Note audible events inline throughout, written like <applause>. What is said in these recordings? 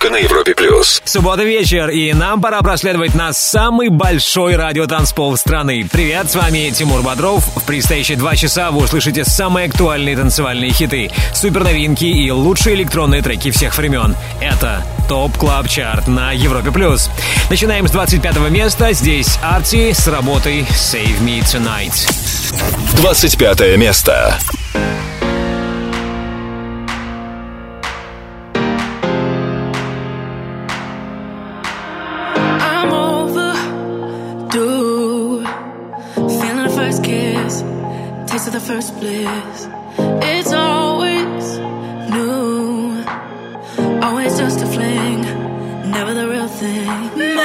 Только на Европе плюс. Суббота вечер, и нам пора проследовать на самый большой радиотанцпол страны. Привет, с вами Тимур Бодров. В предстоящие два часа вы услышите самые актуальные танцевальные хиты, супер новинки и лучшие электронные треки всех времен. Это Top Club Chart на Европе плюс. Начинаем с 25 места. Здесь Арти с работой Save Me Tonight. 25 место. First bliss. It's always new, always just a fling, never the real thing.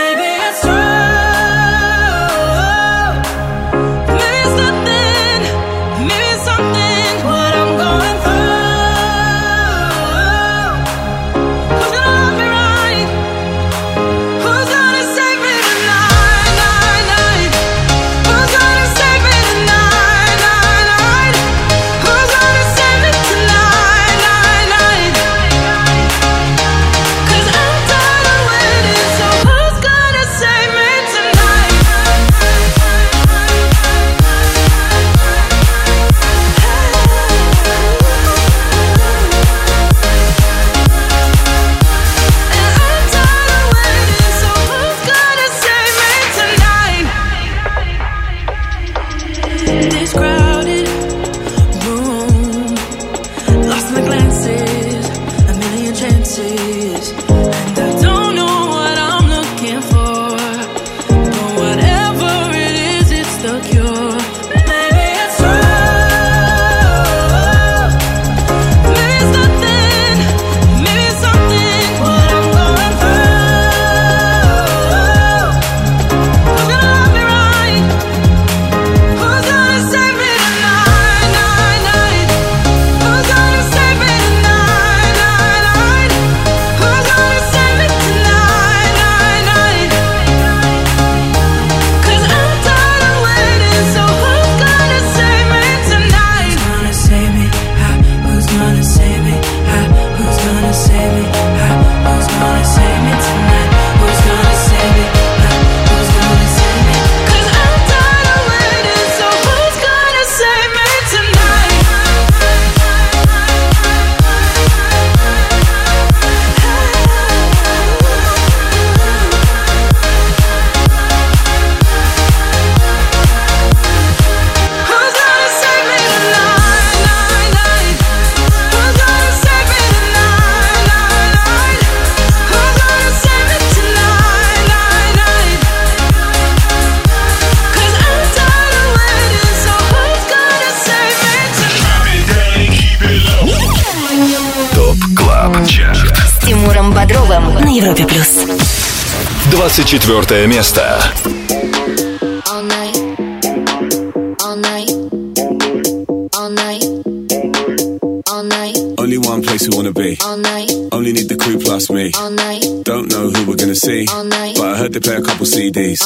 24 место. Only one place we wanna be. Only need the crew plus me. Don't know who we're gonna see. But I heard they play a couple CDs.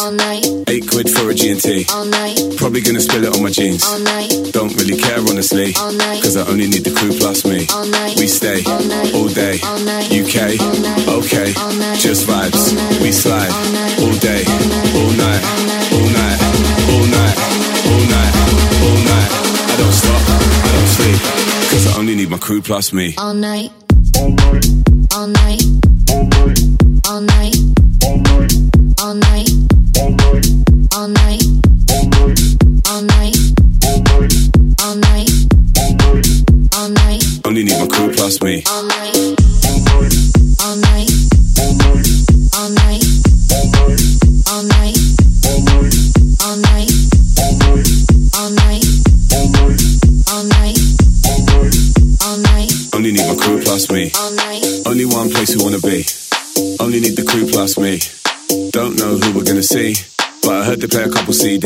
Eight quid for a G&T. Probably gonna spill it on my jeans. Don't really care honestly. Cause I only need the crew plus me. We stay all day. UK, okay. Just vibes. We slide all day, all night, all night, all night, all night, all night. I don't stop, I don't sleep. Cause I only need my crew plus me. All night.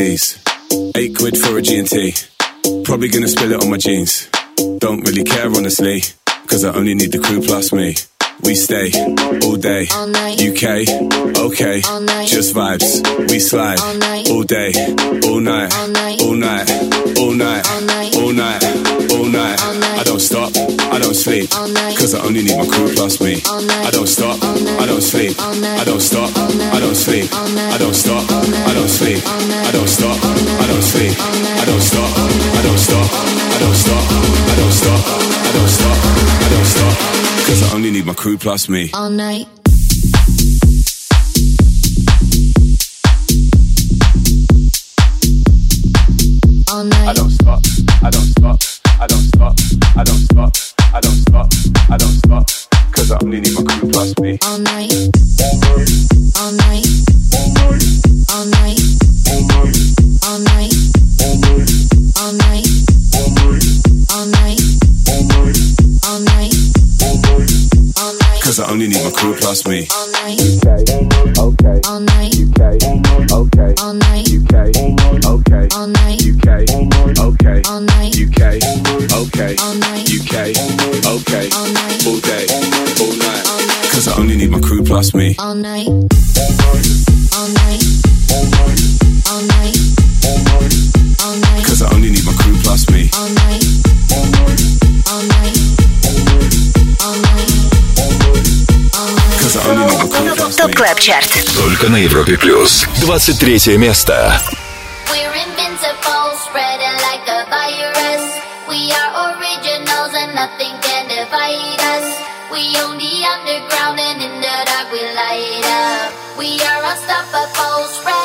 Eight quid for a G&T. Probably gonna spill it on my jeans. Don't really care honestly, cause I only need the crew plus me. We stay all day, UK, okay, just vibes. We slide all day, all night, all night, all night, all night, all night. Sleep, cause I only need my crew plus me. I don't stop, I don't sleep, I don't stop, I don't sleep, I don't stop, I don't sleep, I don't stop, I don't sleep, I don't stop, I don't stop, I don't stop, I don't stop, I don't stop, I don't stop, cause I only need my crew plus me. all night. All night. I don't stop, I don't stop, I don't stop, I don't stop, I don't stop, I don't stop, cause I only need my crew plus me. all night. All night. All night. All night. All night. All night. All night. All night. Cause I only need my crew plus me. All night. Okay, All night. Okay, okay, All night. UK, okay, All night. UK, okay, All night. UK, okay, All night. UK, okay, All day, all night. Cause I only need my crew plus me. All night. All night. Топ Клэп Чарт. Только на Европе Плюс. 23 место. We are unstoppable, spread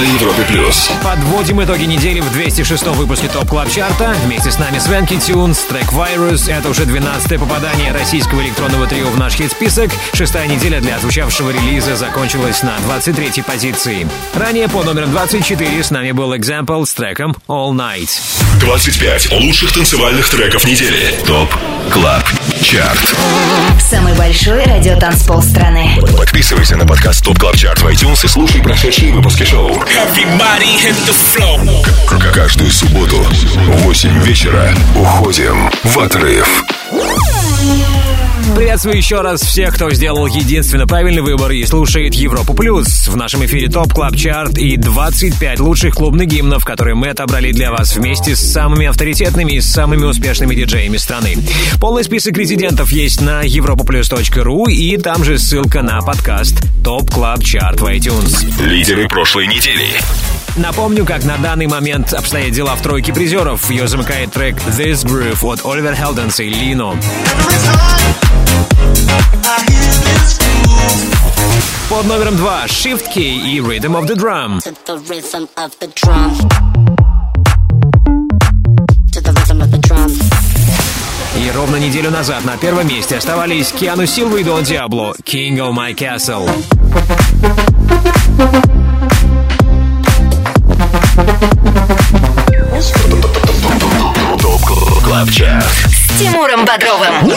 Европе Плюс. Подводим итоги недели в 206 выпуске Top Club Chart а. Вместе с нами Swanky Tunes, трек Virus. Это уже 12 попадание российского электронного трио в наш хит-список. Шестая неделя для отзвучавшего релиза закончилась на 23 позиции. Ранее по номерам 24 с нами был Example с треком All Night. 25 лучших танцевальных треков недели. Top Club Chart. Самый большой радиотанцпол страны. Подписывайся на подкаст Top Club Chart в iTunes и слушай прошедшие выпуски шоу. К- Каждую субботу в 8 вечера уходим в отрыв. Приветствую еще раз всех, кто сделал единственно правильный выбор и слушает Европу Плюс. В нашем эфире Top Club Chart и 25 лучших клубных гимнов, которые мы отобрали для вас вместе с самыми авторитетными и самыми успешными диджеями страны. Полный список резидентов есть на europaplus.ru и там же ссылка на подкаст Top Club Chart в iTunes. Лидеры прошлой недели. Напомню, как на данный момент обстоят дела в тройке призеров. Ее замыкает трек This Groove от Oliver Heldens а и Lenno. Под номером два Shift K3Y и Rhythm of the Drum. to the rhythm of the drum. To the rhythm of the drum. И ровно неделю назад на первом месте оставались Киану Силва и Дон Диабло King of My Castle. ТОП КЛАБ ЧАРТ. С Тимуром Бодровым.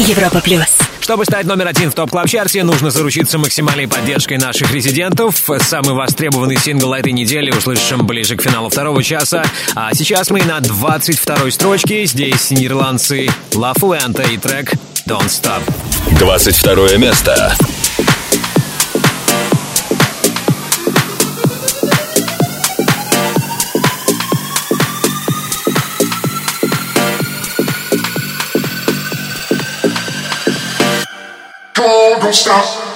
Европа плюс. Чтобы стать номер один в топ клаб чарте нужно заручиться максимальной поддержкой наших резидентов. Самый востребованный сингл этой недели услышим ближе к финалу второго часа. А сейчас мы на 22-й строчке. Здесь нидерландцы Ла Фуэнта и трек Don't Stop. 22 место. Don't stop.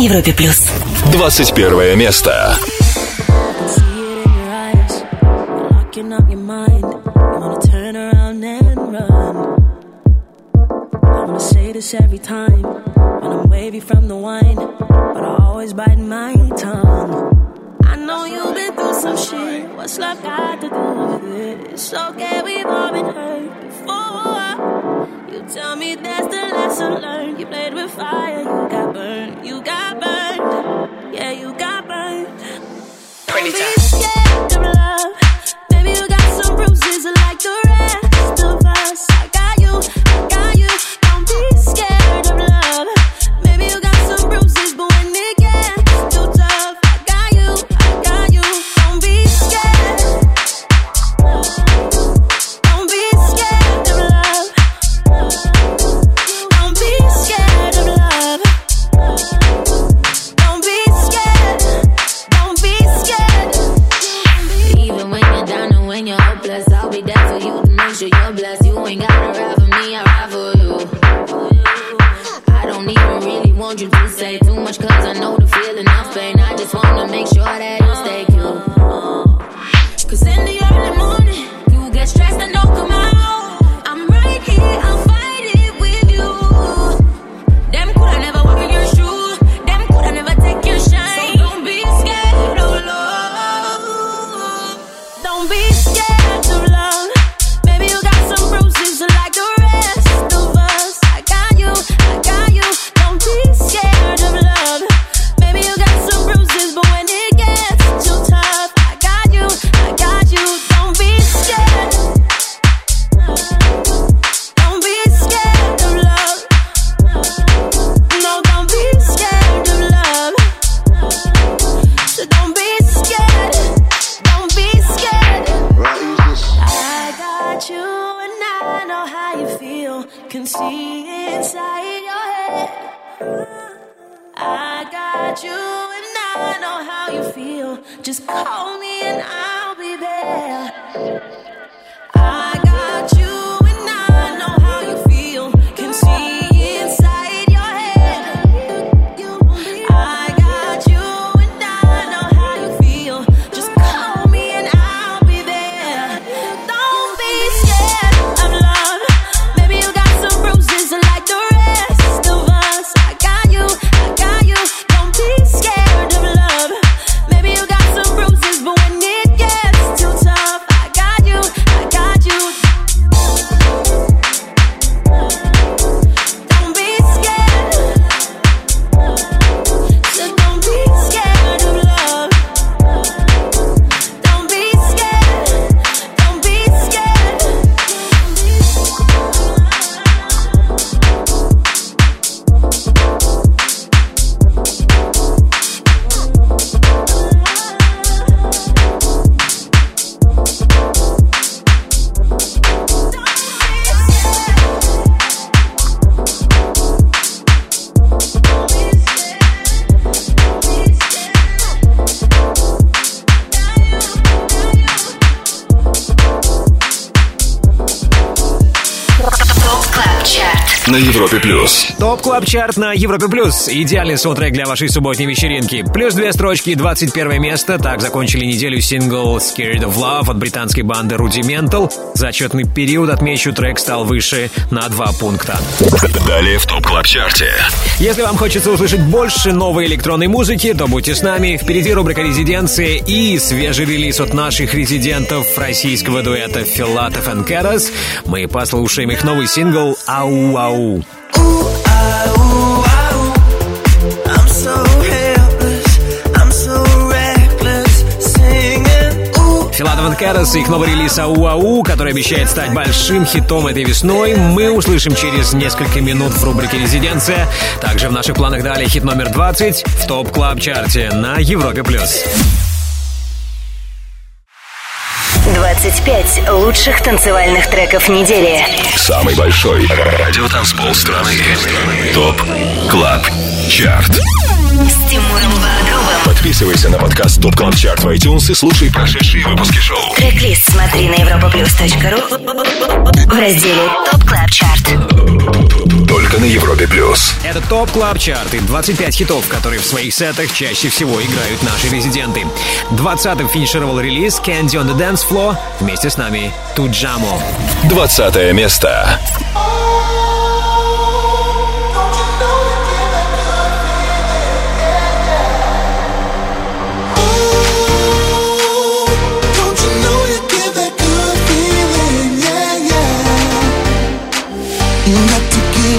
На Европе плюс. 21 место. See inside your head. I got you and I know how you feel. Just call me and I'll be there. I got you На Европе плюс. Top Club Chart на Европе Плюс. Идеальный саундтрек для вашей субботней вечеринки. Плюс две строчки, 21 место. Так закончили неделю сингл Scared of Love от британской банды Rudimental. За отчетный период, отмечу, трек стал выше на два пункта. Далее в Top Club Chart е. Если вам хочется услышать больше новой электронной музыки, то будьте с нами. Впереди рубрика «Резиденция» и свежий релиз от наших резидентов российского дуэта Filatov и Karas. Мы послушаем их новый сингл «Ау-ау». Ooh, Filatov Karas и их новый релиз «Ау-ау», который обещает стать большим хитом этой весной, мы услышим через несколько минут в рубрике «Резиденция». Также в наших планах далее хит номер 20 в Top Club Chart е на Европе+. плюс. 25 лучших танцевальных треков недели. Самый большой радиотанцпол страны. Top Club Chart. С Тимуром. Подписывайся на подкаст Top Club Chart в iTunes и слушай прошедшие выпуски шоу. Трек-лист смотри на europaplus.ru в разделе Top Club Chart. Только на Европе плюс. Это Top Club Chart и 25 хитов, которые в своих сетах чаще всего играют наши резиденты. 20-м финишировал релиз Candy on the Dance Floor. Вместе с нами Туджамо. 20 место.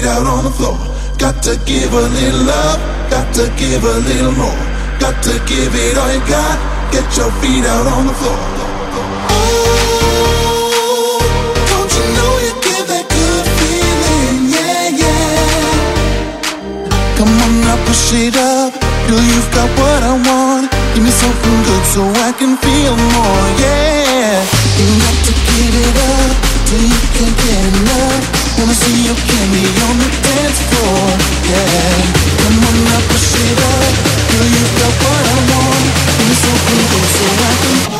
Feet out on the floor. Got to give a little love, got to give a little more. Got to give it all you got, get your feet out on the floor. Oh, don't you know you give that good feeling? Yeah, yeah. Come on now, push it up. Girl, you've got what I want. Give me something good so I can feel more. Yeah. You got to give it up till you can't get enough. Wanna see your candy on the dance floor. Yeah. Come on push it up. Girl, you've got what I want. Me something good so I can.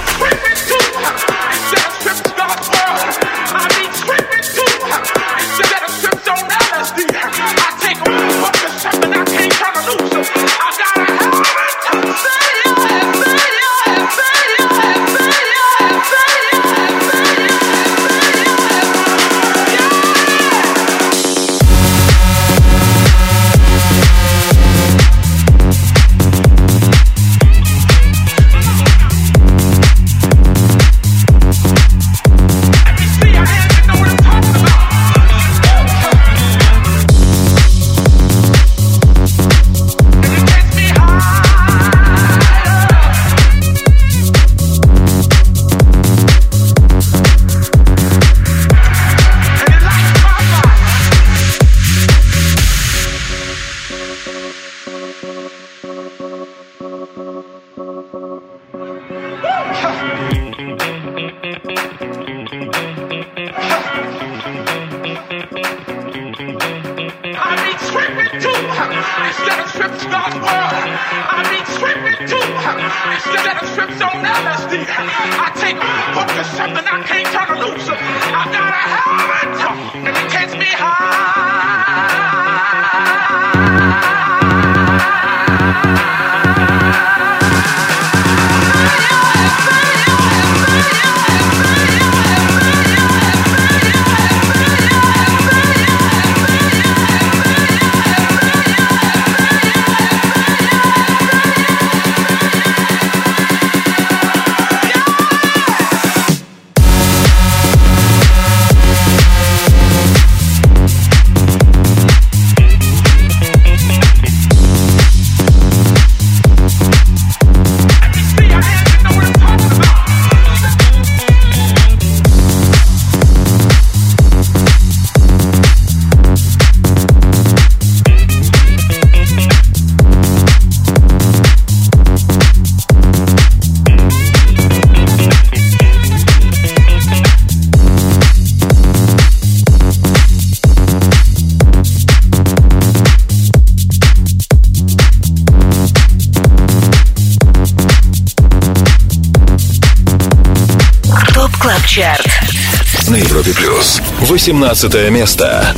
18 место.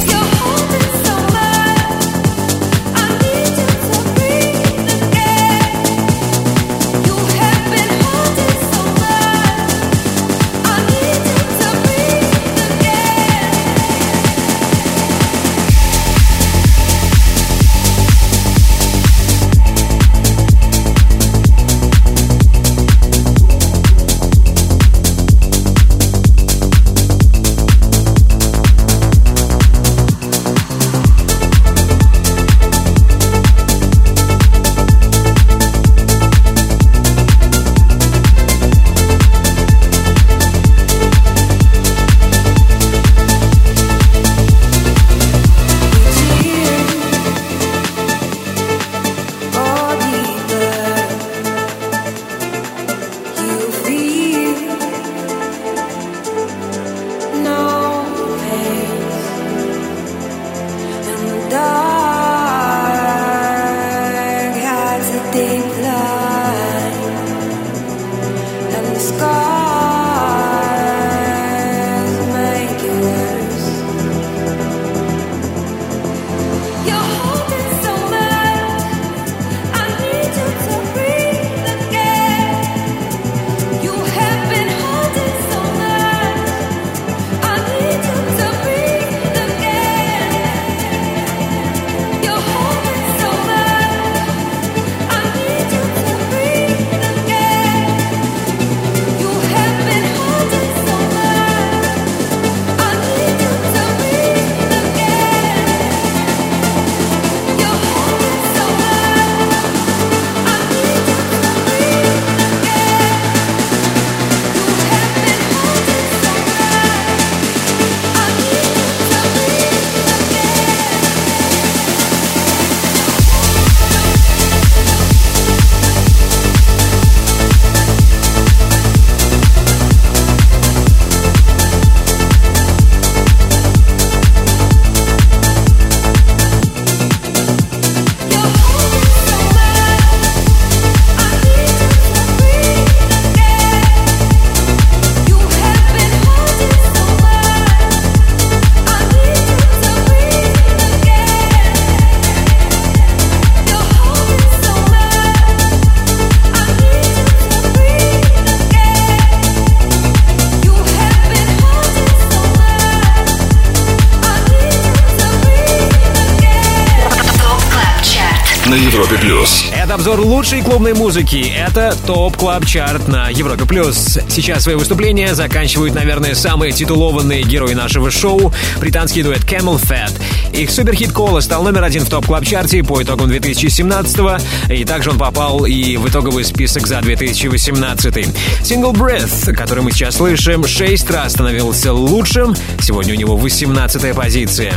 Клубной музыки. Это Top Club Chart на Европе Плюс. Сейчас свои выступления заканчивают, наверное, самые титулованные герои нашего шоу — британский дуэт CamelPhat. Их суперхит Cola стал номер один в Top Club Chart е по итогам 2017-го, и также он попал и в итоговый список за 2018. Сингл Breathe, который мы сейчас слышим, шесть раз становился лучшим. Сегодня у него 18-я позиция.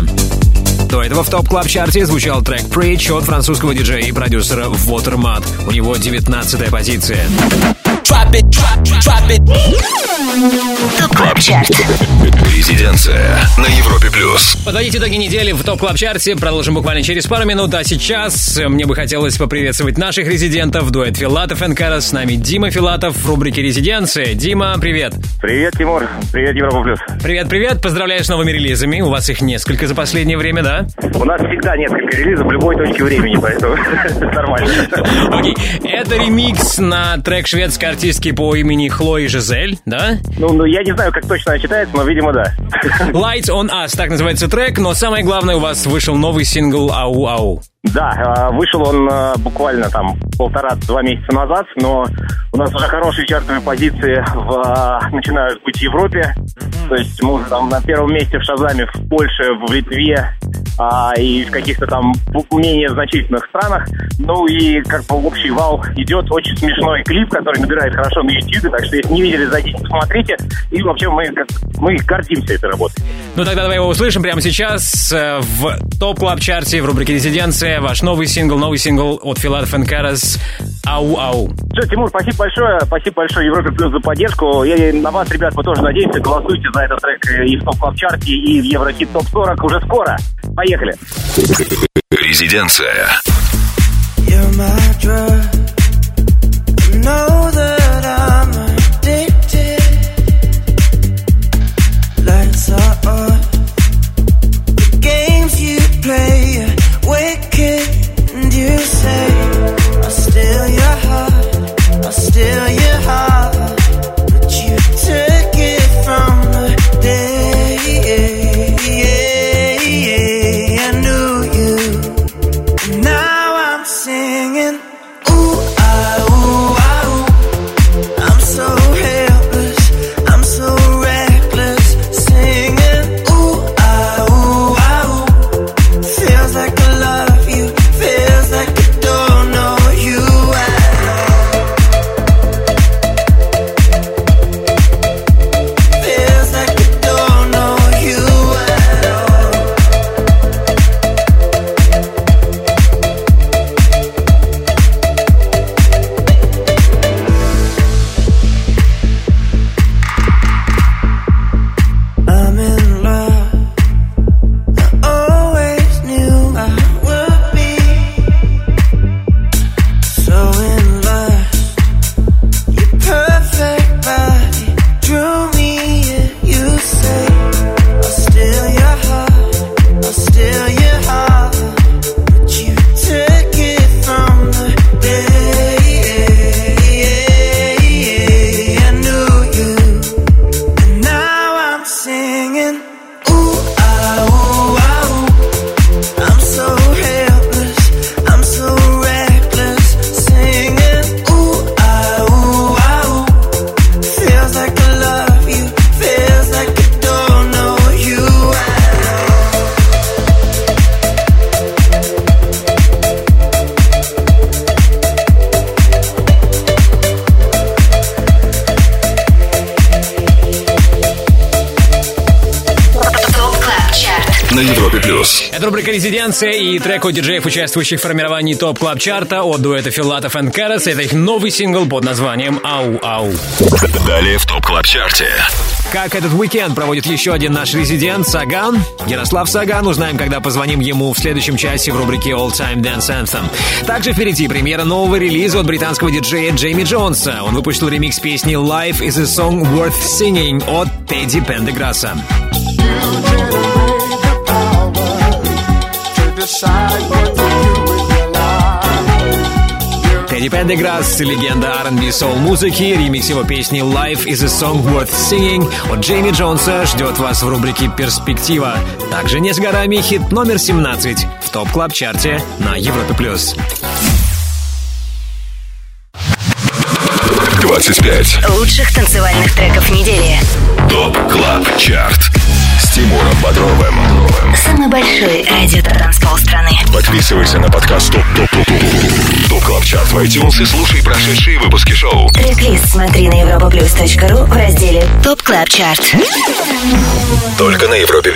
До этого в Top Club Chart е звучал трек Preach от французского диджея и продюсера Watermät. У него 19 позиция. Резиденция на Европе плюс. Подводить итоги недели в топ клаб чарте продолжим буквально через пару минут, а сейчас мне бы хотелось поприветствовать наших резидентов, дуэт Филатов и. С нами Дима Филатов в рубрике «Резиденция». Дима, привет. Привет, Тимур. Привет, Европа Плюс. Привет-привет, поздравляю с новыми релизами. У вас их несколько за последнее время, да? У нас всегда несколько релизов в любой точке времени, поэтому <laughs> это нормально. Окей, это ремикс на трек шведской артистки по имени Хлои Жизель, да? Ну, ну, я не знаю, как точно она читается, но, видимо, да. Lights on Us, так называется трек, но самое главное, у вас вышел новый сингл «Ау-ау». Да, э, вышел он э, буквально там полтора-два месяца назад, но у нас уже хорошие чартовые позиции в, э, начинают быть в Европе. То есть мы уже там на первом месте в Шазаме в Польше, в Литве а, и в каких-то там менее значительных странах. Ну и как бы общий вал идет. Очень смешной клип, который набирает хорошо на YouTube, так что если не видели, зайдите, посмотрите. И вообще мы, как- мы гордимся этой работой. Ну тогда давай его услышим прямо сейчас э, в Top Club Chart е в рубрике «Резиденция». Ваш новый сингл, новый сингл от Filatov и Karas «Ау-ау». Все, Тимур, спасибо большое. Спасибо большое Европе Плюс за поддержку. И на вас, ребят, мы тоже надеемся. Голосуйте за этот трек и в Top Club Chart е и в Еврохит топ 40 уже скоро. Поехали. Резиденция. Рубрика «Резиденция» и трек от диджеев, участвующих в формировании Top Club Chart а от дуэта Филатов и Карас. Это их новый сингл под названием «Ау-ау». Далее в Top Club Chart е. Как этот уикенд проводит еще один наш резидент Саган? Ярослав Саган. Узнаем, когда позвоним ему в следующем часе в рубрике All Time Dance Anthem. Также впереди премьера нового релиза от британского диджея Джейми Джонса. Он выпустил ремикс песни Life is a Song Worth Singing от Тедди Пендеграсса. Тедди Пендеграсс, легенда R&B соул-музыки, ремикс его песни «Life is a song worth singing» от Джейми Джонса ждет вас в рубрике «Перспектива». Также не за горами хит номер 17 в Top Club Chart е на Европе+. плюс. 25 лучших танцевальных треков недели. Top Club Chart Тимуром Бодровым Самый большой радиотанцпол страны. Подписывайся на подкаст Top Top Top Top Top Club Chart в iTunes и слушай прошедшие выпуски шоу Трек-лист смотри на europaplus.ru в разделе Top Club Chart. Только на Европе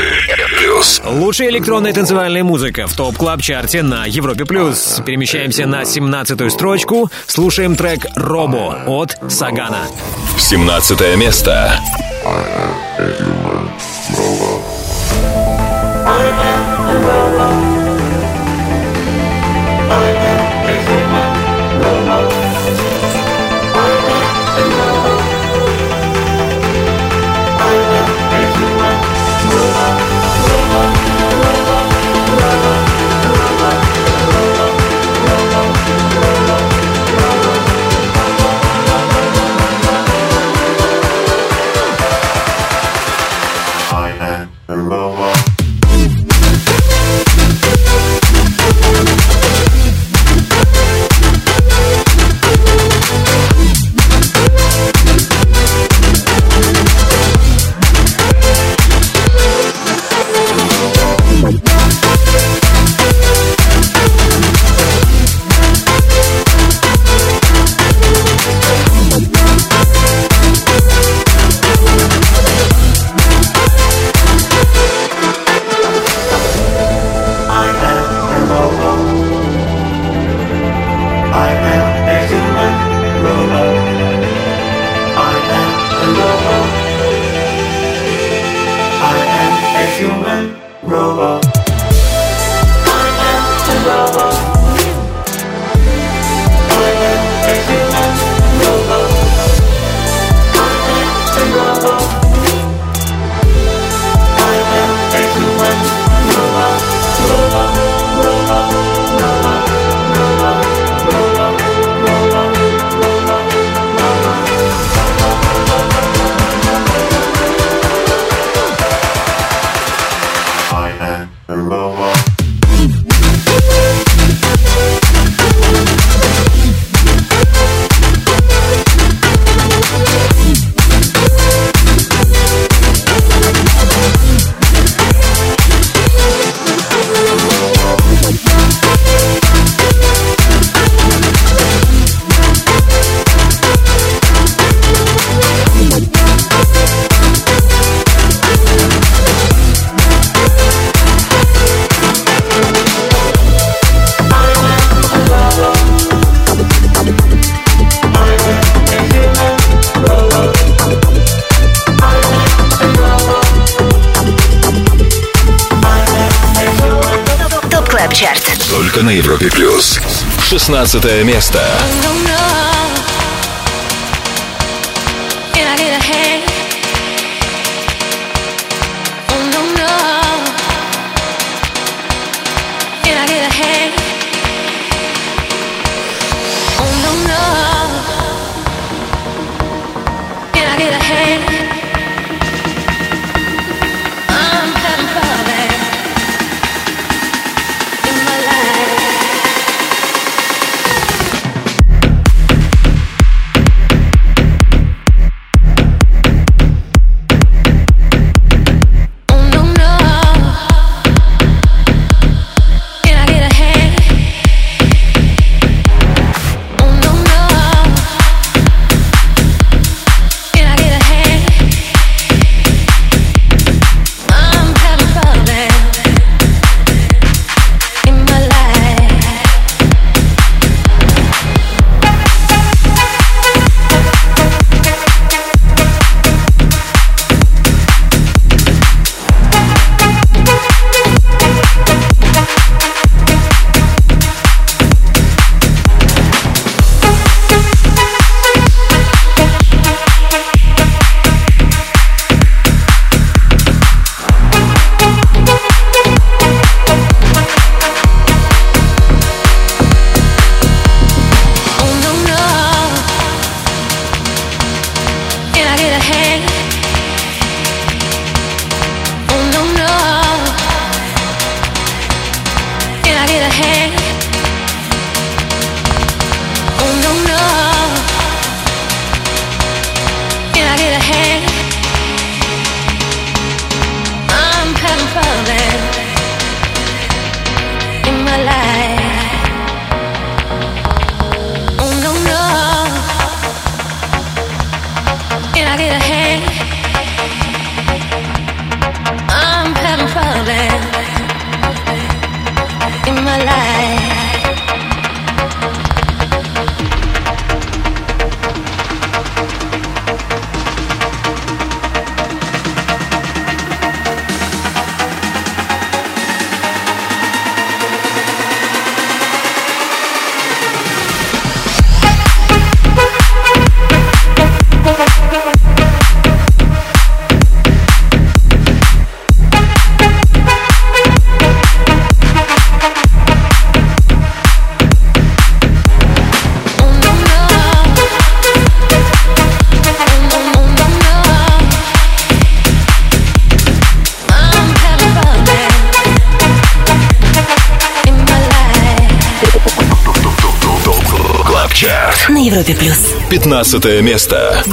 Плюс Лучшая электронная танцевальная музыка в Top Club Chart е на Европе плюс. Перемещаемся на 17 строчку. Слушаем трек Робо от Сагана. 17 место ТОП 16 место 15 место.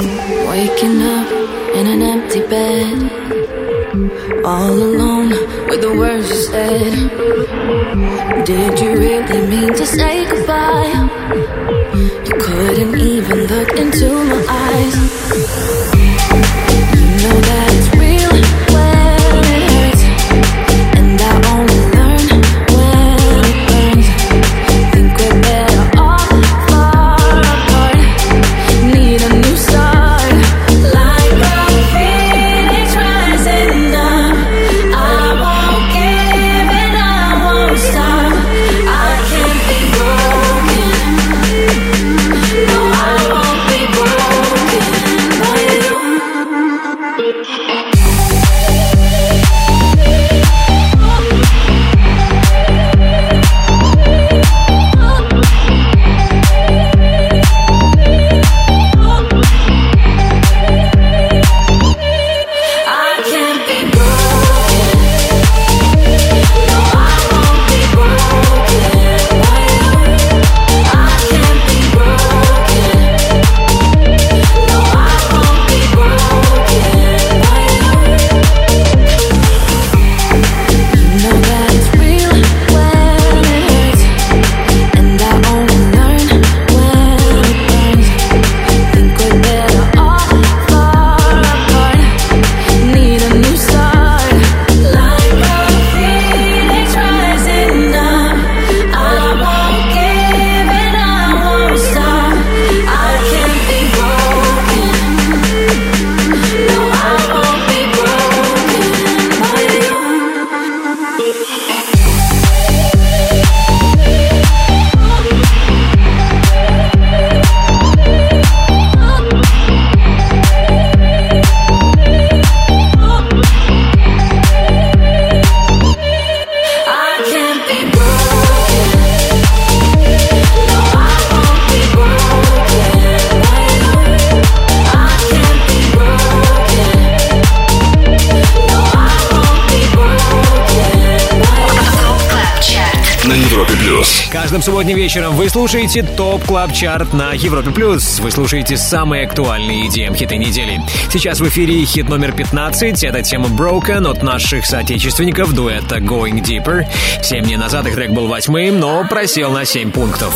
Каждым субботним вечером вы слушаете Top Club Chart на Европе Плюс. Вы слушаете самые актуальные EDM хиты недели. Сейчас в эфире хит номер 15. Это тема Broken от наших соотечественников дуэта Going Deeper. Семь дней назад их трек был восьмым, но просел на 7 пунктов.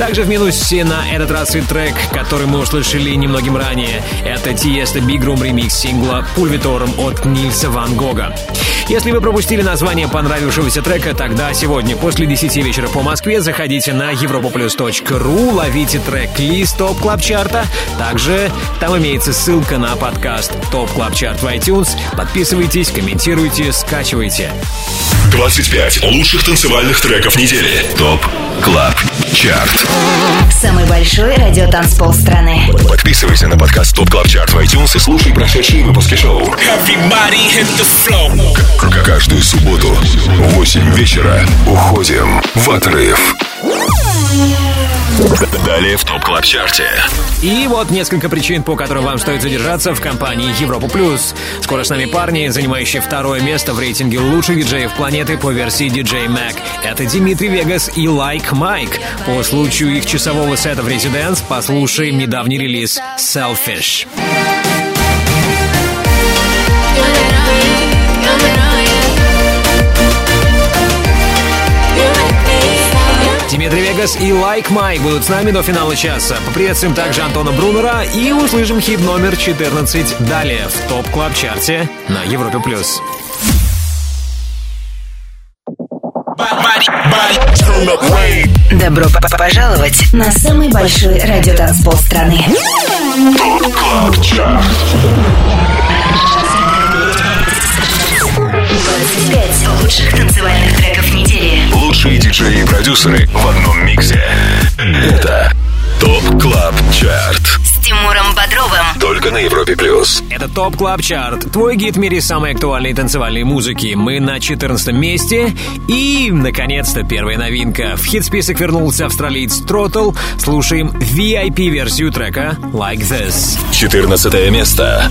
Также в минусе на этот раз и трек, который мы услышали немногим ранее. Это Tiesto Big Room ремикс сингла Pulverturm от Нильса Ван Гога. Если вы пропустили название понравившегося трека, тогда сегодня после 10 вечера по Москве заходите на europaplus.ru, ловите трек-лист Top Club Chart а. Также там имеется ссылка на подкаст Top Club Chart в iTunes. Подписывайтесь, комментируйте, скачивайте. 25 лучших танцевальных треков недели. Top Club Chart. Самый большой радиотанцпол страны. Подписывайся на подкаст Top Club Chart в iTunes и слушай прошедшие выпуски шоу. Каждую субботу в 8 вечера уходим в отрыв. Далее в Top Club Chart е. И вот несколько причин, по которым вам стоит задержаться в компании Европа Плюс. Скоро с нами парни, занимающие второе место в рейтинге лучших диджеев планеты по версии DJ Mag. Это Дмитрий Вегас и Like Mike. По случаю их часового сета в Residence послушаем недавний релиз Selfish. Дмитрий Вегас и Like Mike будут с нами до финала часа. Поприветствуем также Антона Брунера и услышим хит номер 14 далее в Top Club Chart е на Европе+. плюс. Добро пожаловать на самый большой радиотанцпол страны. Top Club Chart. 25 лучших танцевальных треков недели. Лучшие диджеи и продюсеры в одном миксе. Это Top Club Chart. Тимуром Бодровым. Только на Европе Плюс. Это Top Club Chart. Твой гид в мире самой актуальной танцевальной музыки. Мы на 14 месте. И, наконец-то, первая новинка. В хит-список вернулся австралиец Throttle. Слушаем VIP-версию трека Like This. 14 место.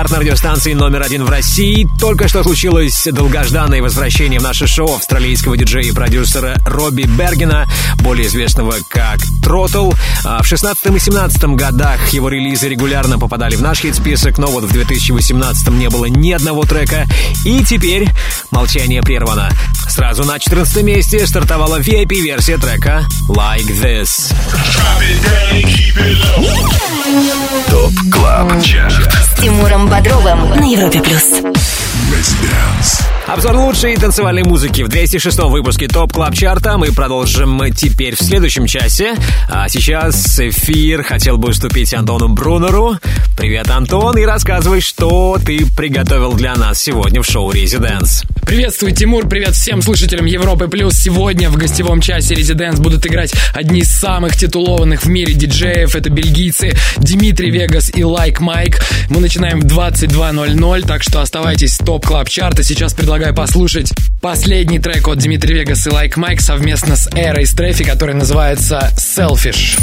Чарт на радиостанции номер один в России. Только что случилось долгожданное возвращение в наше шоу австралийского диджея и продюсера Робби Бергена, более известного как Тротл. А в 16 и 17 годах его релизы регулярно попадали в наш хит-список, но вот в 2018 не было ни одного трека. И теперь молчание прервано. Сразу на 14 месте стартовала VIP-версия трека Like This. Top Club Chart. С Тимуром Бодровым на Европе Плюс. Обзор лучшей танцевальной музыки в 206 выпуске Top Club Chart а мы продолжим теперь в следующем часе. А сейчас эфир хотел бы уступить Антону Брунеру. Привет, Антон, и рассказывай, что ты приготовил для нас сегодня в шоу «Residence». Приветствую, Тимур, привет всем слушателям Европы Плюс. Сегодня в гостевом часе «Residence» будут играть одни из самых титулованных в мире диджеев. Это бельгийцы Дмитрий Вегас и Like Mike. Мы начинаем в 22.00, так что оставайтесь в Top Club Chart а. Сейчас предлагаю послушать последний трек от Дмитрия Вегас и Like Mike совместно с Эрой Истрефи, который называется «Selfish».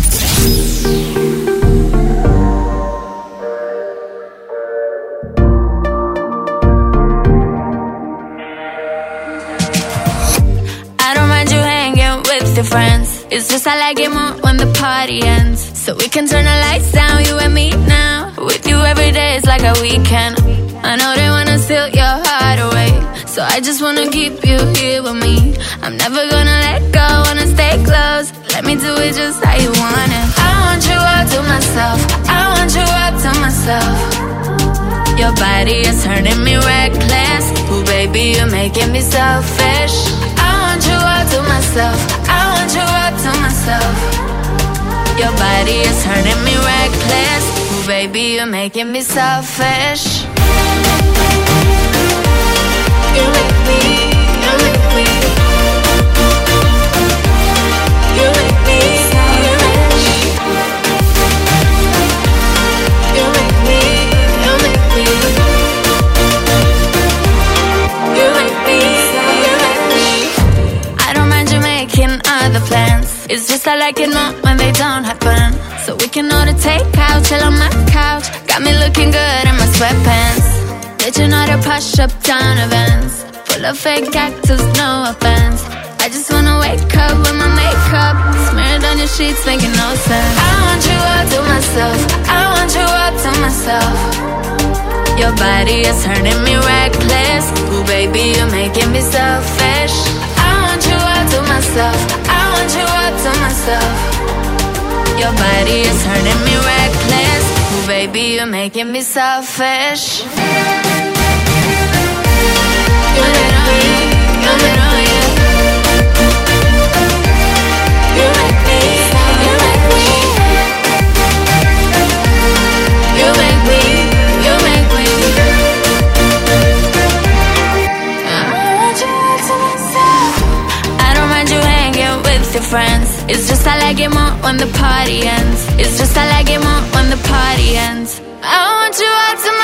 It's just I like it more when the party ends. So we can turn the lights down, you and me now. With you every day is like a weekend. I know they wanna steal your heart away. So I just wanna keep you here with me. I'm never gonna let go, wanna stay close. Let me do it just how you want it. I want you all to myself. I want you all to myself. Your body is turning me reckless. Ooh, baby, you're making me selfish. All to myself. I want you all to myself. Your body is turning me reckless. Ooh, baby, you're making me selfish. You make me, It's just I like it more when they don't happen. So we can order takeout, chill on my couch. Got me looking good in my sweatpants. Did you know to push up down events? Full of fake actors, no offense. I just wanna wake up with my makeup smeared on your sheets, making no sense. I want you all to myself. I want you all to myself. Your body is turning me reckless. Ooh, baby, you're making me selfish. To myself. I want you all to myself. Your body is turning me reckless. Ooh, baby, you're making me selfish. You make me, you make friends. It's just I like it more when the party ends. It's just I like it more when the party ends. I want you all to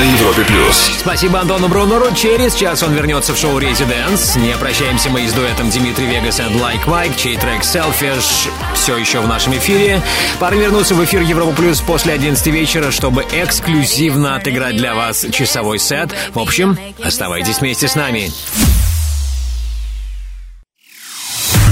На Европе плюс. Спасибо Антону Брунеру. Через час он вернется в шоу Residence. Не прощаемся мы с дуэтом Дмитрий Вегас и Like Mike, чей трек Selfish все еще в нашем эфире. Парни вернутся в эфир Европа Плюс после 11 вечера, чтобы эксклюзивно отыграть для вас часовой сет. В общем, оставайтесь вместе с нами.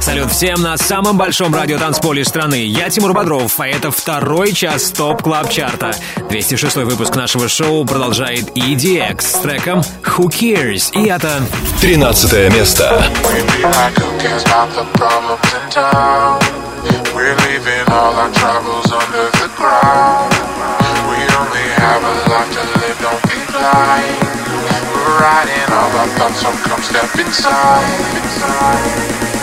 Салют всем на самом большом радиотанцполе страны. Я Тимур Бодров, а это второй час Top Club Chart а. 206 выпуск нашего шоу продолжает EDX с треком Who Cares? И это 13 место. We're leaving all our troubles under the ground. We only have a life to live, don't be blind. We're riding all our thoughts, so come step inside. inside.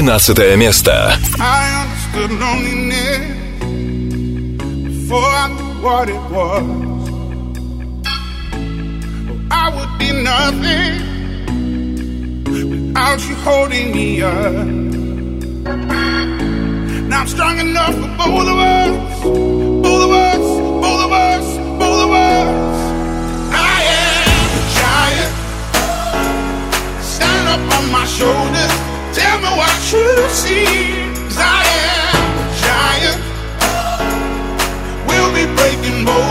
12 место. I understood loneliness before I knew what it was. I would be nothing without you holding me up. Now I'm strong enough for both of us, both of us, both of us, both of us. I am a giant. Stand up on my shoulders. Tell me what you see. I am a giant. We'll be breaking boulders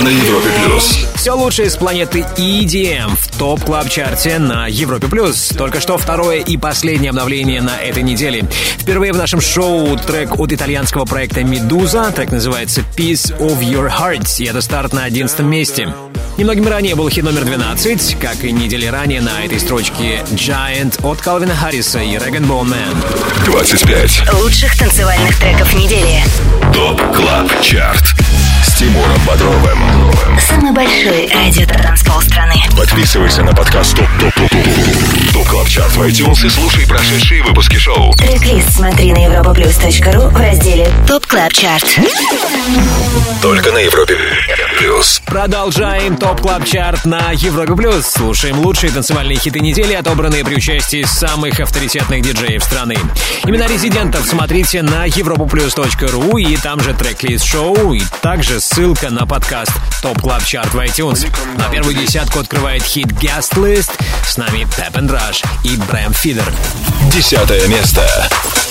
На Европе плюс. Все лучшее с планеты EDM в топ клаб чарте на Европе плюс. Только что второе и последнее обновление на этой неделе. Впервые в нашем шоу трек от итальянского проекта Медуза. Трек называется Piece of Your Heart. И это старт на 11 месте. Немногим ранее был хит номер 12, как и недели ранее на этой строчке Giant от Калвина Харриса и Реган Боунмен. 25. Лучших танцевальных треков недели. Top Club Chart с Тимуром Бодровым. Самый большой радиотанцпол страны. Подписывайся на подкаст Top Top Top Top Club Chart в iTunes и слушай прошедшие выпуски шоу. Трек-лист смотри на europaplus.ru в разделе Top Club Chart. Только на Европе плюс. Продолжаем Top Club Chart на Европе Плюс. Слушаем лучшие танцевальные хиты недели, отобранные при участии самых авторитетных диджеев страны. Имена резидентов смотрите на europaplus.ru и там же трек-лист шоу, и также ссылка на подкаст Top Club Chart в iTunes. А первую десятку открывает хит Guest List. С нами Pep and Rush и Брэм Фидер. Десятое место.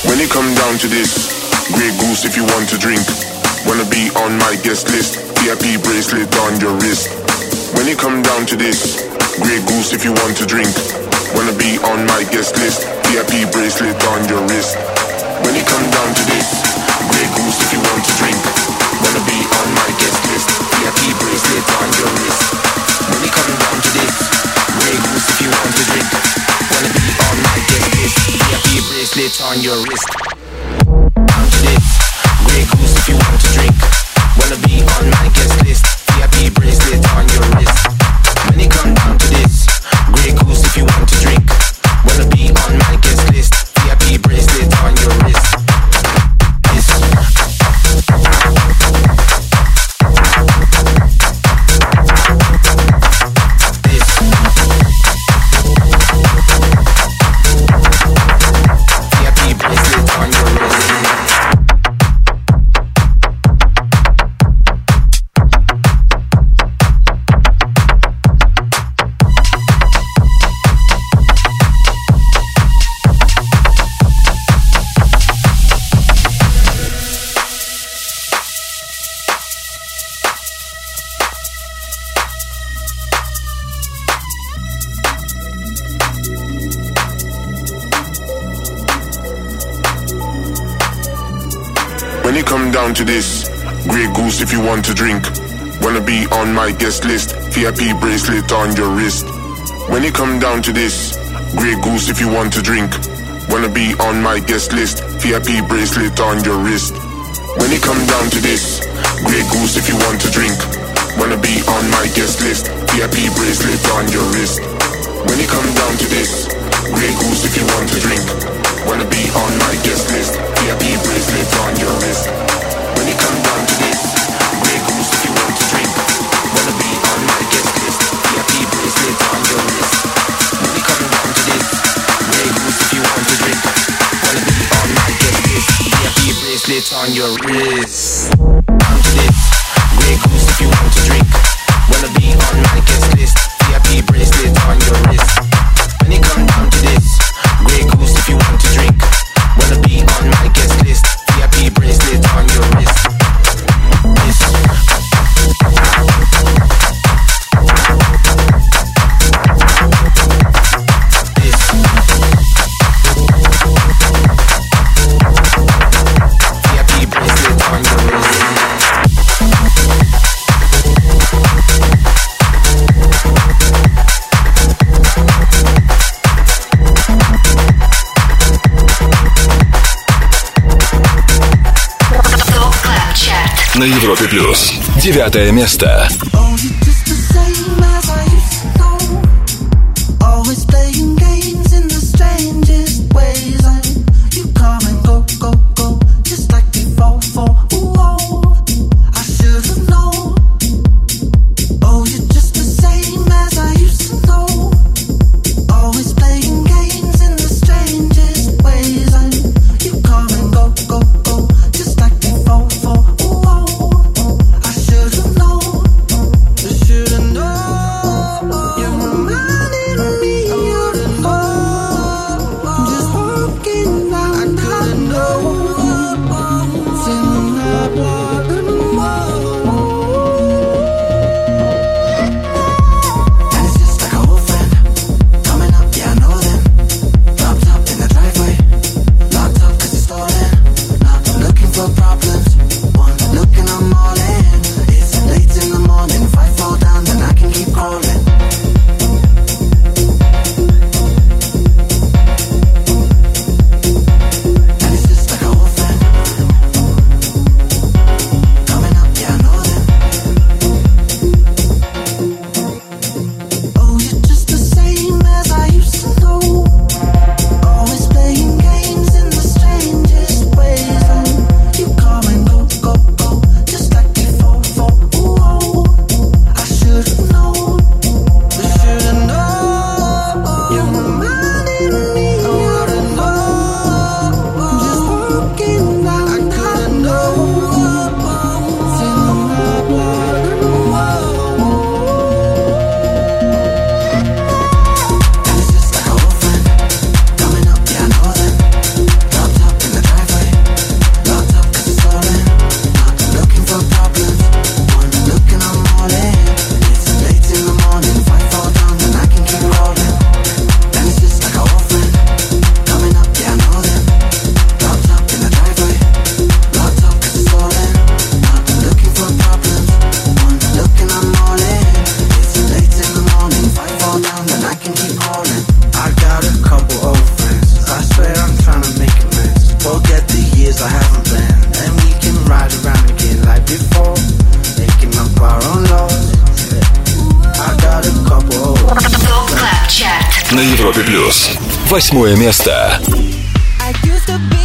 When it come down to this, Grey Goose if you want to drink. Wanna be on my guest list, VIP bracelet on your wrist. When it come down to this, Grey Goose if you want to drink. Wanna be on my guest list, VIP bracelet on your wrist. When it come down to this, Grey Goose if you want to drink. Wanna be on my guest list, VIP bracelet on your wrist. When it come down to this, Grey Goose if you want to drink. VIP bracelet on your wrist. This, Grey Goose if you want to drink. Wanna be on my guest list, VIP bracelet on your wrist. When it come down to this, Grey Goose if you want to drink. My guest list, VIP bracelet on your wrist. When it come down to this, Grey Goose if you want to drink. Wanna be on my guest list, VIP bracelet on your wrist. When it come down to this, Grey Goose if you want to drink. Wanna be on my guest list, VIP bracelet on your wrist. When it come down to this, Grey Goose if you want to drink. Wanna be on my guest list, VIP bracelet on your wrist. VIP bracelet on your wrist. десятое место. Европе плюс. Восьмое место. I used to be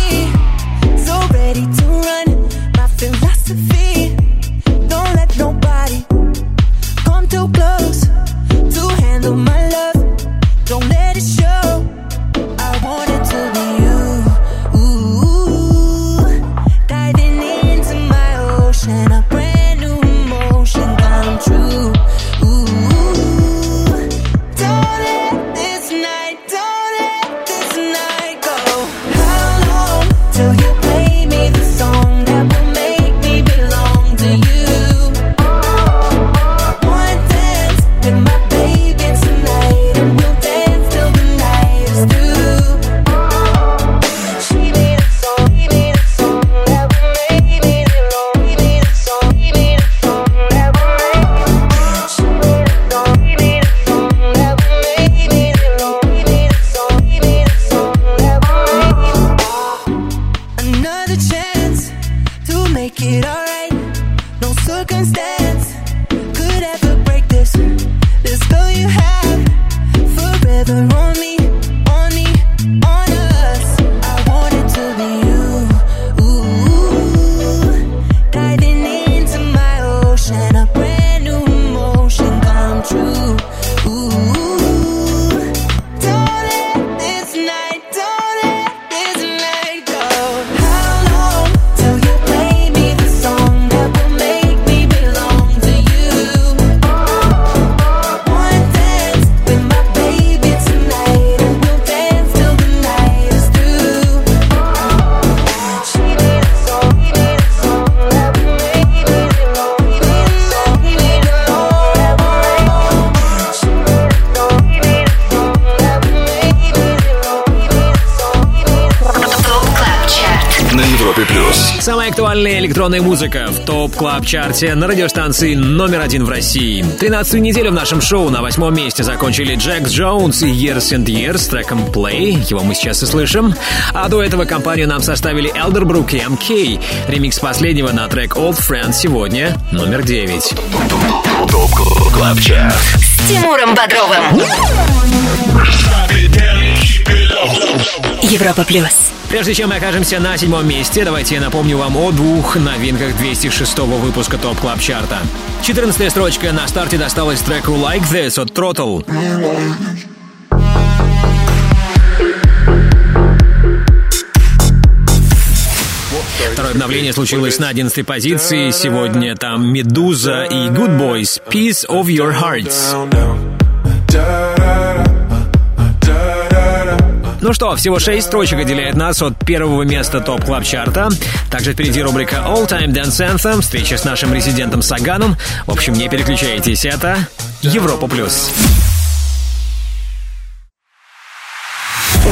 электронная музыка в Top Club Chart е на радиостанции номер один в России. Тринадцатую неделю в нашем шоу на восьмом месте закончили Jax Jones и Years and Years с треком Play. Его мы сейчас и слышим. А до этого компанию нам составили Elderbrook и MK. Ремикс последнего на трек Old Friend сегодня номер девять. Top Club Chart. С Тимуром Бодровым. Европа плюс. Прежде чем мы окажемся на седьмом месте, давайте я напомню вам о двух новинках 206 выпуска Top Club Chart а. 14 строчка на старте досталась треку Like This от Throttle. Второе обновление случилось на 11 позиции. Сегодня там Медуза и Good Boys Piece of Your Heart. Ну что, всего шесть строчек отделяет нас от первого места Top Club Chart а Также впереди рубрика All Time Dance Anthem, встреча с нашим резидентом Саганом. В общем, не переключайтесь, это Европа Плюс.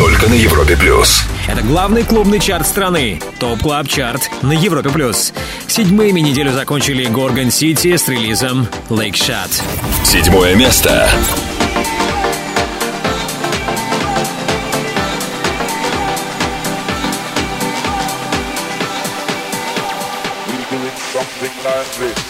Только на Европе плюс. Это главный клубный чарт страны. Top Club Chart на Европе+. плюс. Седьмыми неделю закончили Gorgon City с релизом Lick Shot. Седьмое место. Something like this.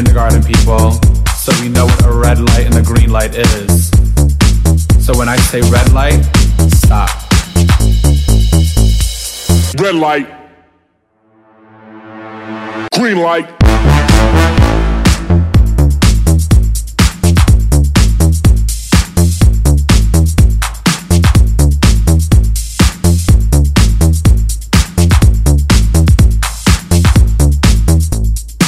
Kindergarten, people, so we know what a red light and a green light is. So when I say red light, stop. Red light. Green light.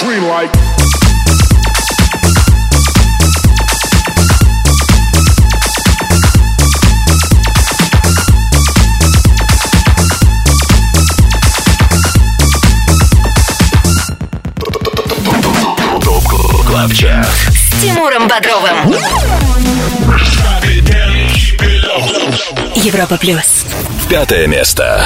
Green light. С Тимуром Бодровым. Европа плюс. Пятое место.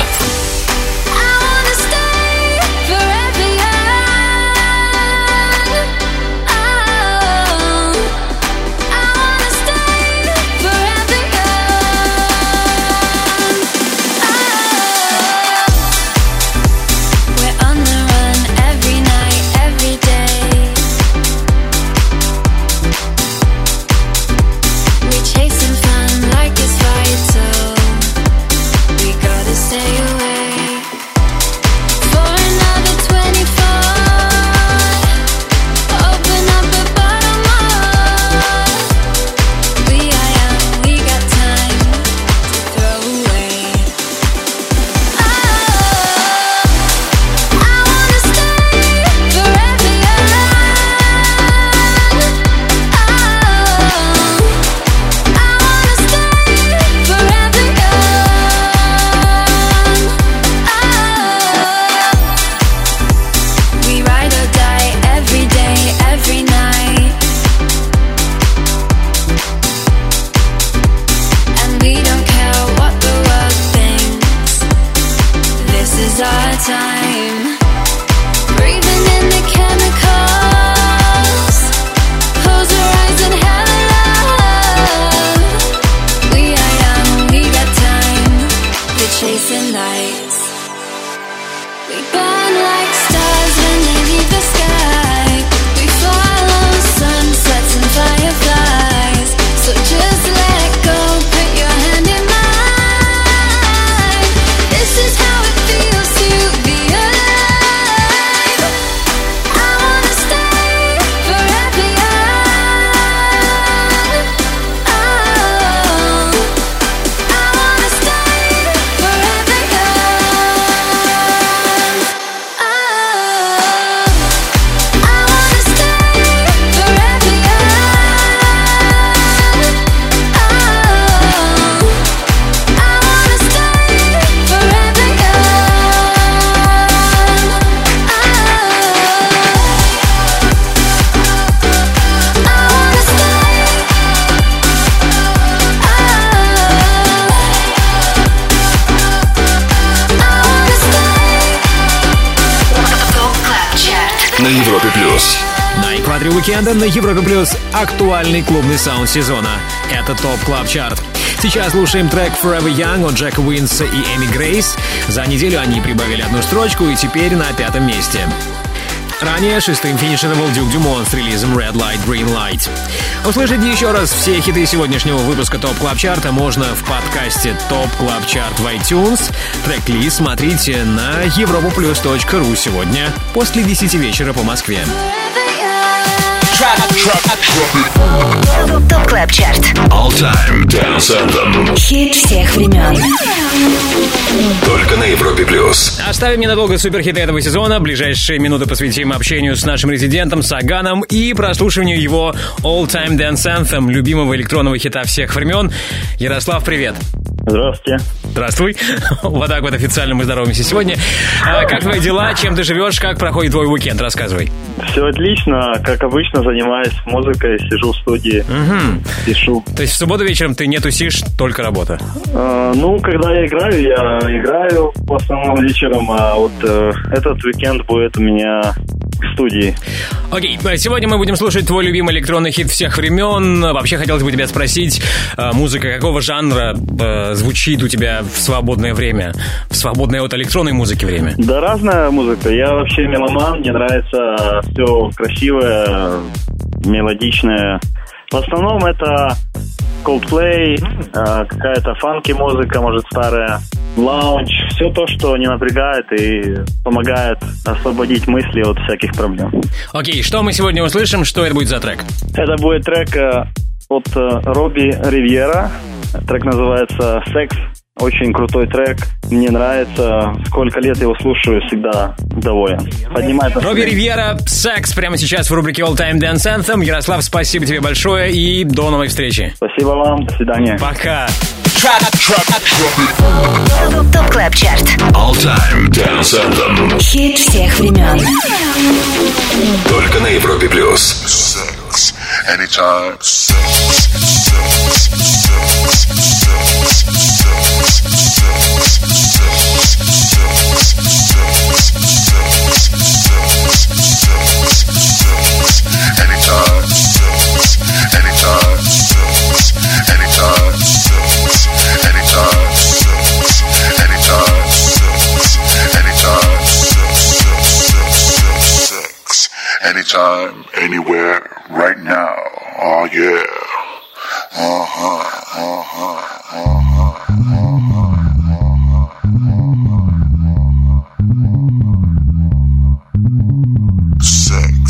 Клубный саунд сезона. Это Top Club Chart. Сейчас слушаем трек Forever Young от Джека Уинса и Эми Грейс. За неделю они прибавили одну строчку и теперь на пятом месте. Ранее шестым финишировал Дюк Дюмон с релизом Red Light, Green Light. Услышать еще раз все хиты сегодняшнего выпуска Top Club Chart а можно в подкасте Top Club Chart в iTunes. Трек-лист смотрите на europaplus.ru сегодня после 10 вечера по Москве. Top Club Chart. All Time Dance Anthem. Хит всех времен. Только на Европе Плюс. Оставим ненадолго суперхиты этого сезона. Ближайшие минуты посвятим общению с нашим резидентом Саганом и прослушиванию его All Time Dance Anthem, любимого электронного хита всех времен. Ярослав, привет. Здравствуйте. Здравствуй. <laughs> Вот так вот официально мы здороваемся сегодня. А, как твои дела? Чем ты живешь? Как проходит твой уикенд? Рассказывай. Все отлично. Как обычно, занимаюсь музыкой, сижу в студии, Мгм. пишу. То есть в субботу вечером ты не тусишь, только работа. Э, ну, когда я играю, я играю в основном вечером, а вот э, этот уикенд будет у меня студии. Окей, э, сегодня мы будем слушать твой любимый электронный хит всех времен. Вообще хотелось бы тебя спросить, э, музыка какого жанра э, звучит у тебя в свободное время? В свободное от электронной музыки время? Да разная музыка. Я вообще меломан, мне нравится все красивое, мелодичное. В основном это Coldplay, э, какая-то фанки музыка, может старая, лаунж, все то, что не напрягает и помогает освободить мысли от всяких проблем. Окей, что мы сегодня услышим? Что это будет за трек? Это будет трек э, от э, Робби Ривьера. Трек называется «Секс». Очень крутой трек. Мне нравится. Сколько лет его слушаю, всегда доволен. Поднимает Робби Ривьера, секс прямо сейчас в рубрике All Time Dance Anthem. Ярослав, спасибо тебе большое и до новой встречи. Спасибо вам, до свидания. Пока. ТОП КЛАБ ЧАРТ. All Time Dance Anthem. Хит всех времен. Только на Европе плюс. silks anytime. Anytime. Anytime. Anytime. Anytime, anywhere, right now. Oh yeah. Uh huh. Uh huh. Uh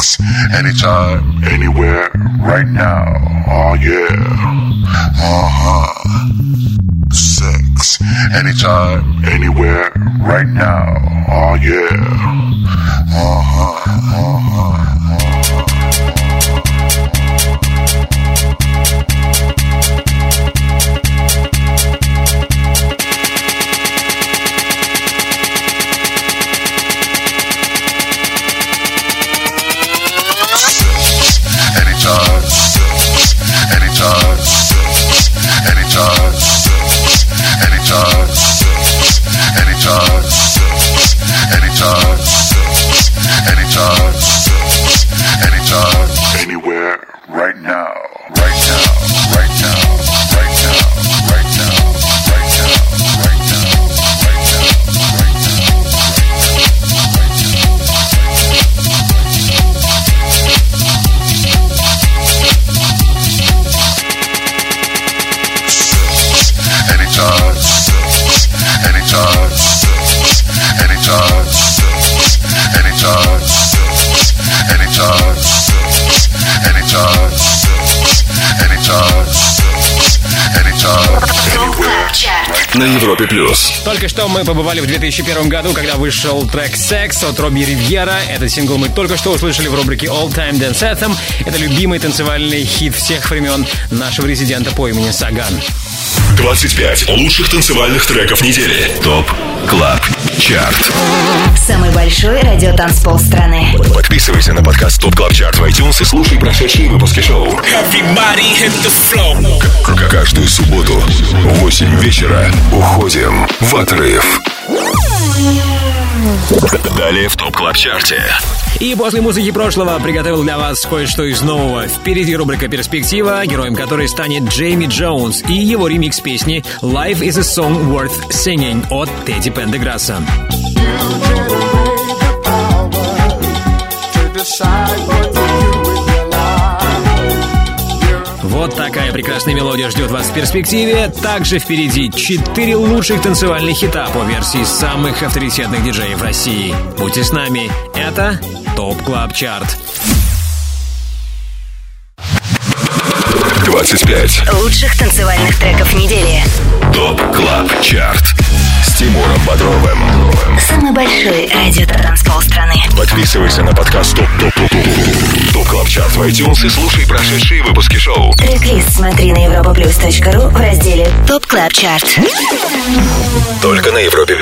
Sex, anytime, anywhere, right now. Oh yeah. Uh huh. Sex, anytime, anywhere, right now. Oh yeah. Uh huh. Uh huh. Anytime, now, На Европе плюс. Только что мы побывали в 2001 году, когда вышел трек «Секс» от Робби Ривьера. Этот сингл мы только что услышали в рубрике All Time Dance Anthem. Это любимый танцевальный хит всех времен нашего резидента по имени Саган. 25 лучших танцевальных треков недели. ТОП КЛАБ ЧАРТ. Самый большой радиотанцпол страны. Подписывайся на подкаст ТОП КЛАБ ЧАРТ в iTunes и слушай прошедшие выпуски шоу. К- Каждую субботу в 8 вечера уходим в отрыв. Далее в ТОП КЛАБ ЧАРТе. И после музыки прошлого приготовил для вас кое-что из нового. Впереди рубрика «Перспектива», героем которой станет Джейми Джонс и его ремикс песни «Life is a song worth singing» от Тедди Пендеграсса. Вот такая прекрасная мелодия ждет вас в перспективе. Также впереди четыре лучших танцевальных хита по версии самых авторитетных диджеев России. Будьте с нами. Это Top Club Chart. 25 Лучших танцевальных треков недели. Top Club Chart Тимуром Бодровым. Самый большой радиотанцпол страны. Подписывайся на подкаст Top Top Top Top Top Club Chart в iTunes и слушай прошедшие выпуски шоу. Трек-лист смотри на europaplus.ru в разделе Top Club Chart. Только на Европе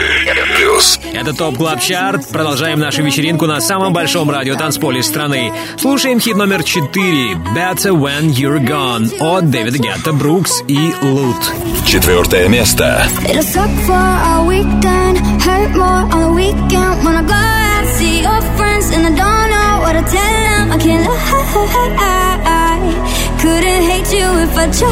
Плюс. Это Top Club Chart. Продолжаем нашу вечеринку на самом большом радио танцполе страны. Слушаем хит номер 4 «Better When You're Gone» от Дэвида Гетта, Brooks и Loote. Четвертое место. It'll suck for a week and hurt more on the weekend when I go out, see your friends, and I don't know what to tell them. I can't lie. Couldn't hate you if I tried.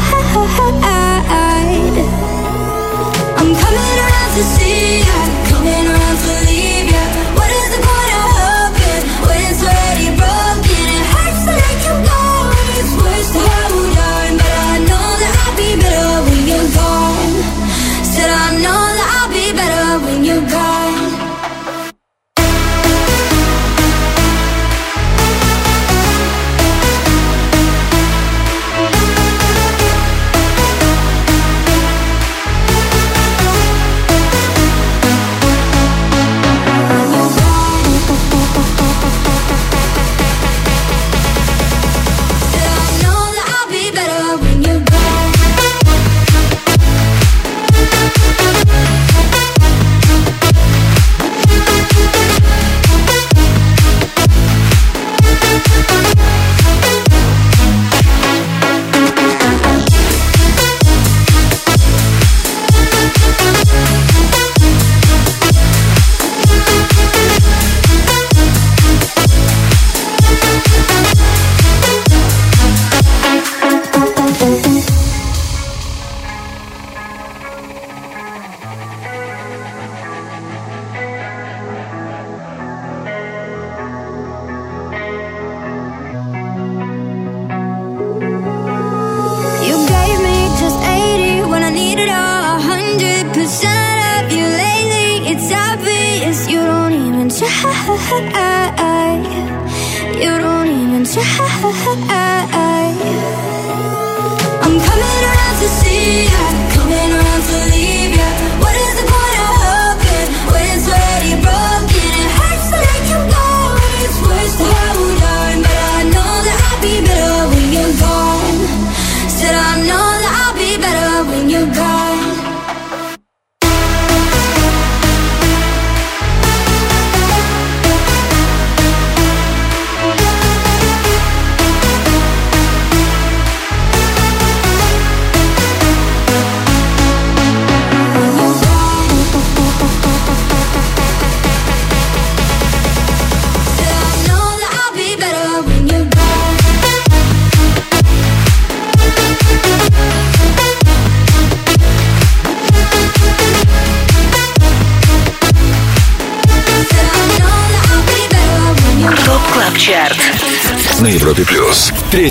I'm coming around to see ya, coming around to leave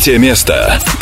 Третье место.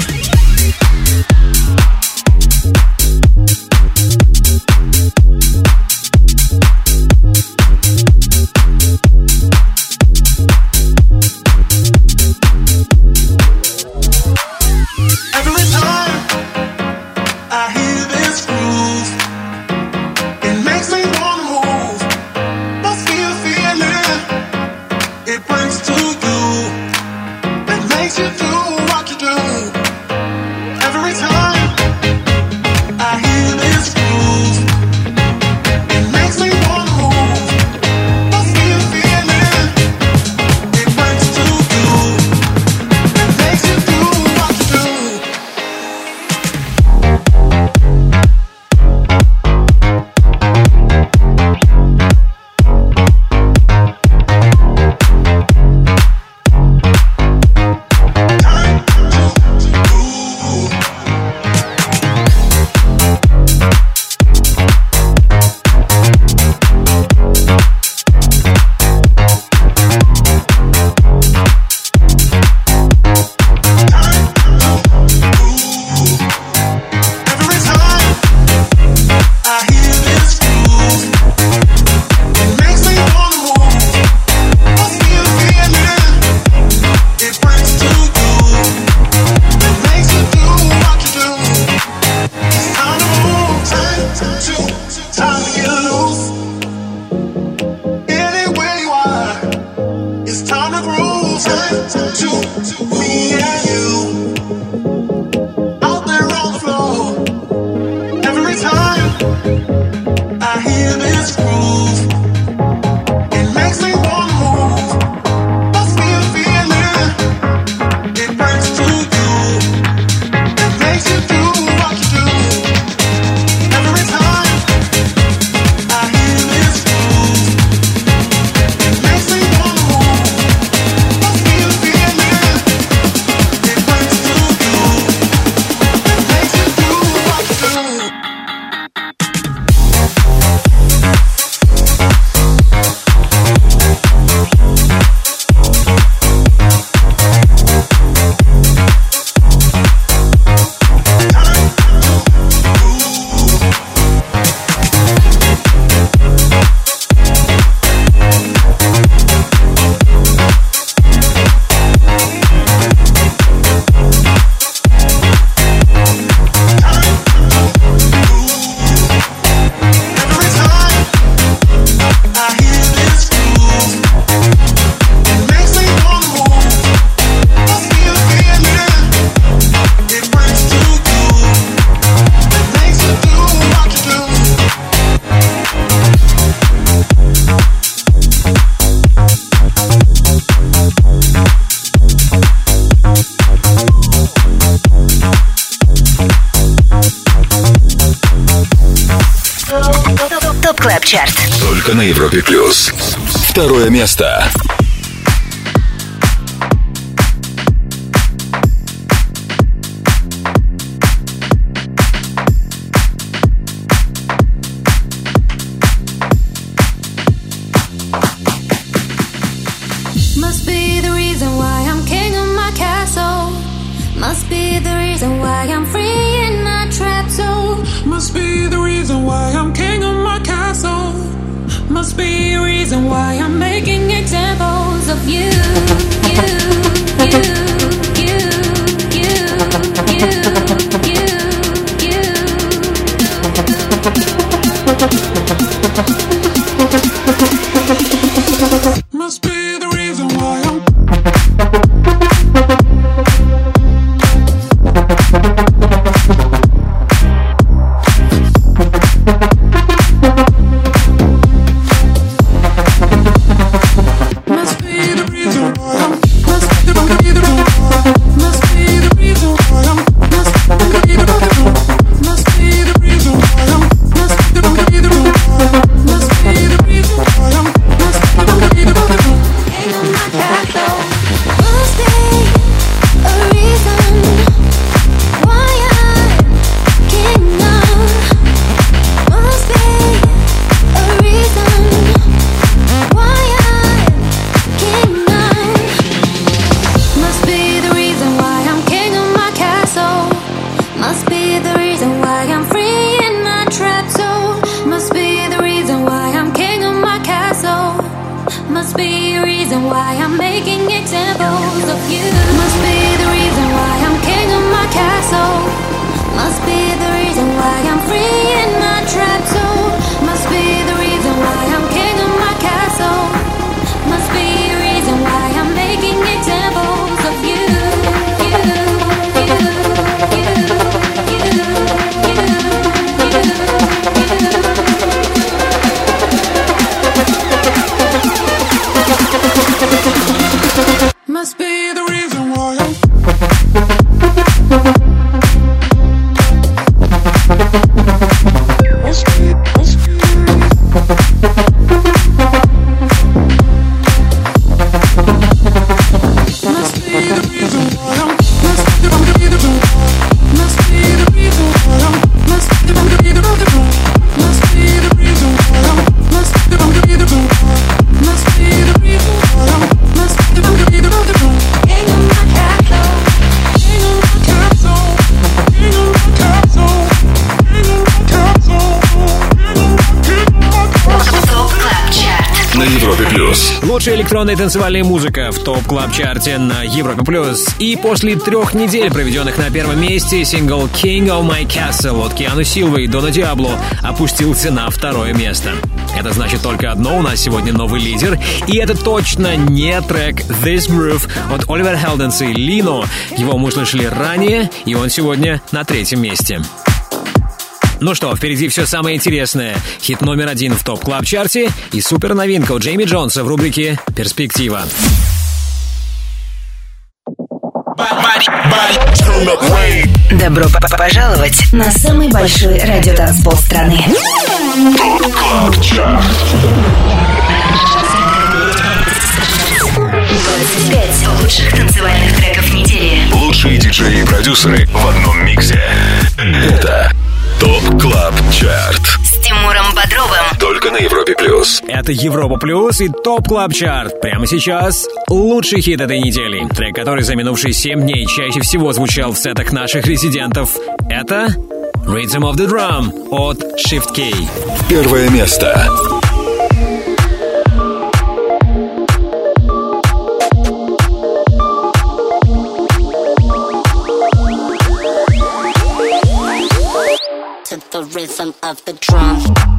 Место. Электронная танцевальная музыка в топ клаб чарте на Европе плюс. И после трех недель, проведенных на первом месте, сингл King of My Castle от Киану Силвы и Дона Диабло опустился на второе место. Это значит только одно, у нас сегодня новый лидер, и это точно не трек This Groove от Оливер Хелденс и Лино. Его мы слышали ранее, и он сегодня на третьем месте. Ну что, впереди все самое интересное. Хит номер один в топ клаб чарте и супер новинка у Джейми Джонса в рубрике «Перспектива». Добро пожаловать на самый большой радиотанцпол страны. Club Chart. 25 лучших танцевальных треков недели. Лучшие диджеи и продюсеры в одном миксе. Это Chart. С Тимуром Бодровым. Только на Европе плюс. Это Европа Плюс и Top Club Chart. Прямо сейчас лучший хит этой недели. Трек, который за минувшие 7 дней чаще всего звучал в сетах наших резидентов. Это Rhythm of the Drum от Shift K. Первое место. Rhythm of the drum.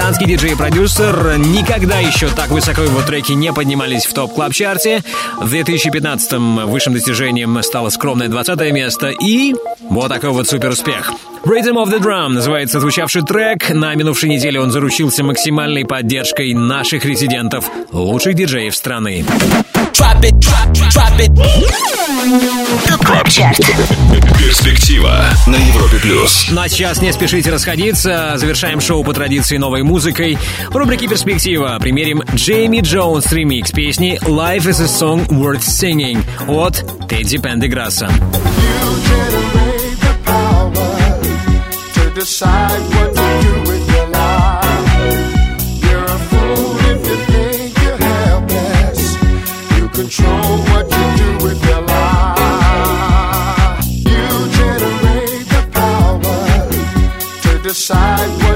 Британский диджей и продюсер. Никогда еще так высоко его треки не поднимались в Top Club Chart е. В 2015-м высшим достижением стало скромное 20 место и вот такой вот супер успех. Rhythm of the Drum называется звучавший трек. На минувшей неделе он заручился максимальной поддержкой наших резидентов, лучших диджеев страны. Top Club Chart Перспектива на Европе Плюс Ну а сейчас не спешите расходиться. Завершаем шоу по традиции новой музыкой. В рубрике «Перспектива» примерим Джейми Джонс ремикс песни «Life is a song worth singing» от Тедди Пендеграсса. to decide what decide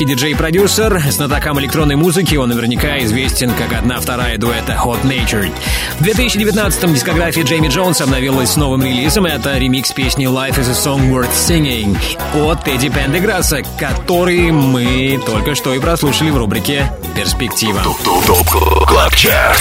Уэльский диджей-продюсер, знатокам электронной музыки, он наверняка известен как одна-вторая дуэта Hot Natured. В 2019-м дискография Джейми Джонса обновилась с новым релизом, это ремикс песни Life is a Song Worth Singing от Тедди Пендеграсса, который мы только что и прослушали в рубрике «Перспектива».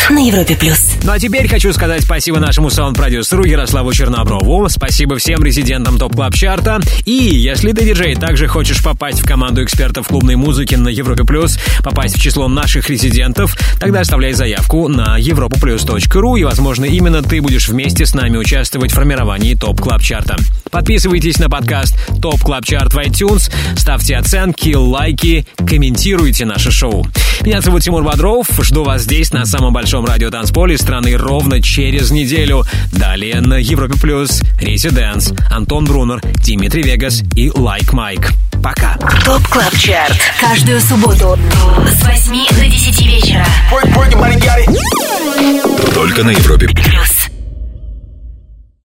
На Европе плюс. Ну а теперь хочу сказать спасибо нашему саунд-продюсеру Ярославу Черноброву, спасибо всем резидентам Top Club Chart а. И если ты, диджей, также хочешь попасть в команду экспертов клубной музыки на Европе Плюс, попасть в число наших резидентов, тогда оставляй заявку на europaplus.ru и, возможно, именно ты будешь вместе с нами участвовать в формировании Top Club Chart а. Подписывайтесь на подкаст Top Club Chart в iTunes, ставьте оценки, лайки, комментируйте наше шоу. Меня зовут Тимур Бодров, жду вас здесь, на самом большом радио танцполе страны ровно через неделю. Далее на Европе Плюс, Residance, Антон Брунер, Dimitri Vegas и Like Mike. Пока. Top Club Chart. Каждую субботу с 8 до 10 вечера. Только на Европе